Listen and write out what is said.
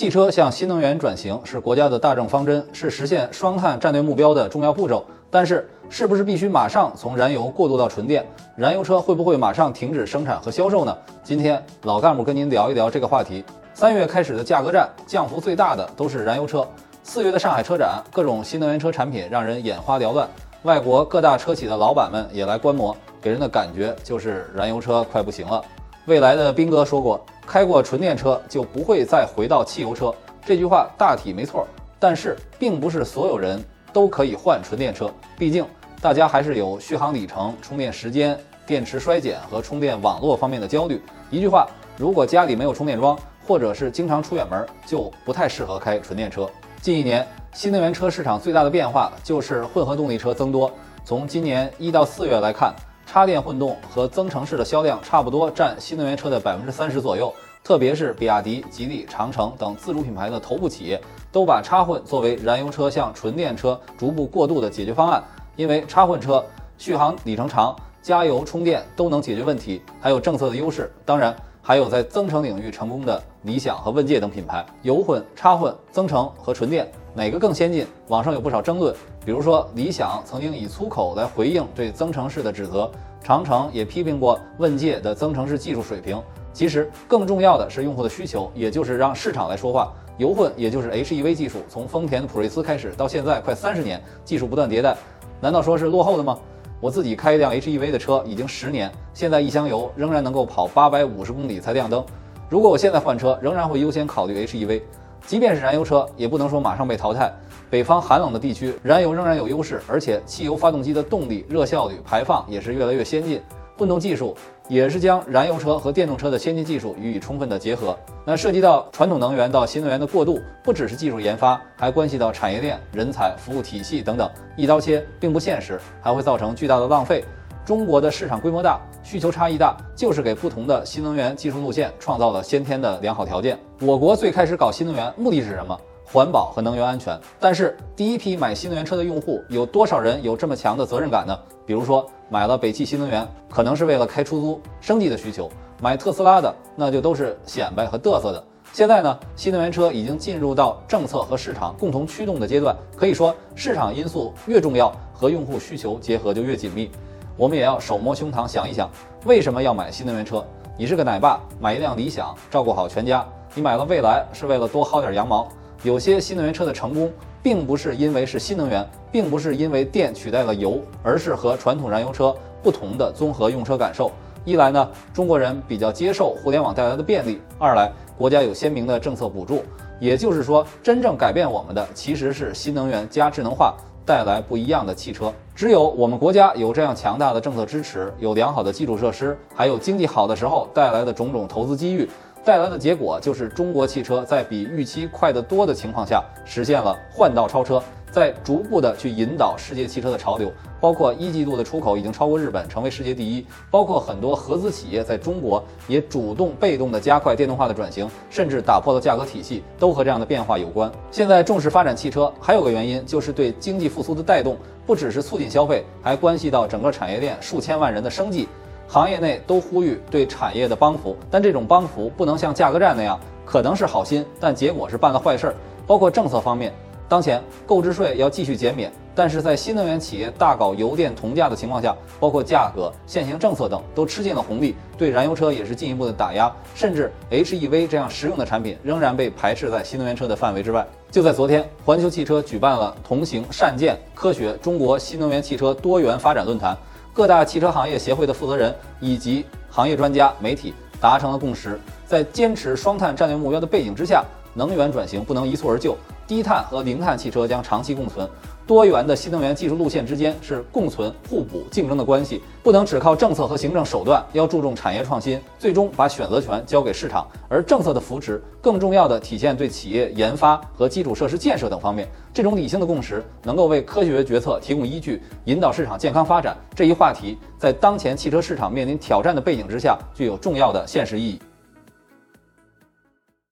汽车向新能源转型是国家的大政方针，是实现双碳战略目标的重要步骤。但是，是不是必须马上从燃油过渡到纯电？燃油车会不会马上停止生产和销售呢？今天老干部跟您聊一聊这个话题。三月开始的价格战，降幅最大的都是燃油车。四月的上海车展，各种新能源车产品让人眼花缭乱。外国各大车企的老板们也来观摩，给人的感觉就是燃油车快不行了。未来的斌哥说过，开过纯电车就不会再回到汽油车。这句话大体没错，但是并不是所有人都可以换纯电车。毕竟大家还是有续航里程、充电时间、电池衰减和充电网络方面的焦虑。一句话，如果家里没有充电桩，或者是经常出远门，就不太适合开纯电车。近一年，新能源车市场最大的变化就是混合动力车增多。从今年一到四月来看。插电混动和增程式的销量差不多占新能源车的百分之三十左右，特别是比亚迪、吉利、长城等自主品牌的头部企业，都把插混作为燃油车向纯电车逐步过渡的解决方案。因为插混车续航里程长，加油充电都能解决问题，还有政策的优势。当然，还有在增程领域成功的理想和问界等品牌。油混、插混、增程和纯电。哪个更先进？网上有不少争论。比如说，理想曾经以粗口来回应对增程式的指责，长城也批评过问界的增程式技术水平。其实，更重要的是用户的需求，也就是让市场来说话。油混，也就是 HEV 技术，从丰田普锐斯开始到现在快三十年，技术不断迭代，难道说是落后的吗？我自己开一辆 HEV 的车已经十年，现在一箱油仍然能够跑八百五十公里才亮灯。如果我现在换车，仍然会优先考虑 HEV。即便是燃油车，也不能说马上被淘汰。北方寒冷的地区，燃油仍然有优势，而且汽油发动机的动力、热效率、排放也是越来越先进。混动技术也是将燃油车和电动车的先进技术予以充分的结合。那涉及到传统能源到新能源的过渡，不只是技术研发，还关系到产业链、人才、服务体系等等，一刀切并不现实，还会造成巨大的浪费。中国的市场规模大，需求差异大，就是给不同的新能源技术路线创造了先天的良好条件。我国最开始搞新能源，目的是什么？环保和能源安全。但是第一批买新能源车的用户，有多少人有这么强的责任感呢？比如说买了北汽新能源，可能是为了开出租、升级的需求；买特斯拉的，那就都是显摆和嘚瑟的。现在呢，新能源车已经进入到政策和市场共同驱动的阶段，可以说市场因素越重要，和用户需求结合就越紧密。我们也要手摸胸膛想一想，为什么要买新能源车？你是个奶爸，买一辆理想，照顾好全家；你买了蔚来，是为了多薅点羊毛。有些新能源车的成功，并不是因为是新能源，并不是因为电取代了油，而是和传统燃油车不同的综合用车感受。一来呢，中国人比较接受互联网带来的便利；二来，国家有鲜明的政策补助。也就是说，真正改变我们的，其实是新能源加智能化。带来不一样的汽车，只有我们国家有这样强大的政策支持，有良好的基础设施，还有经济好的时候带来的种种投资机遇，带来的结果就是中国汽车在比预期快得多的情况下，实现了换道超车。在逐步的去引导世界汽车的潮流，包括一季度的出口已经超过日本，成为世界第一。包括很多合资企业在中国也主动被动的加快电动化的转型，甚至打破了价格体系，都和这样的变化有关。现在重视发展汽车，还有个原因就是对经济复苏的带动，不只是促进消费，还关系到整个产业链数千万人的生计。行业内都呼吁对产业的帮扶，但这种帮扶不能像价格战那样，可能是好心，但结果是办了坏事儿。包括政策方面。当前购置税要继续减免，但是在新能源企业大搞油电同价的情况下，包括价格、现行政策等都吃尽了红利，对燃油车也是进一步的打压，甚至 HEV 这样实用的产品仍然被排斥在新能源车的范围之外。就在昨天，环球汽车举办了同行善建科学中国新能源汽车多元发展论坛，各大汽车行业协会的负责人以及行业专家、媒体达成了共识，在坚持双碳战略目标的背景之下，能源转型不能一蹴而就。低碳和零碳汽车将长期共存，多元的新能源技术路线之间是共存、互补、竞争的关系，不能只靠政策和行政手段，要注重产业创新，最终把选择权交给市场。而政策的扶持，更重要的体现对企业研发和基础设施建设等方面。这种理性的共识，能够为科学决策提供依据，引导市场健康发展。这一话题在当前汽车市场面临挑战的背景之下，具有重要的现实意义。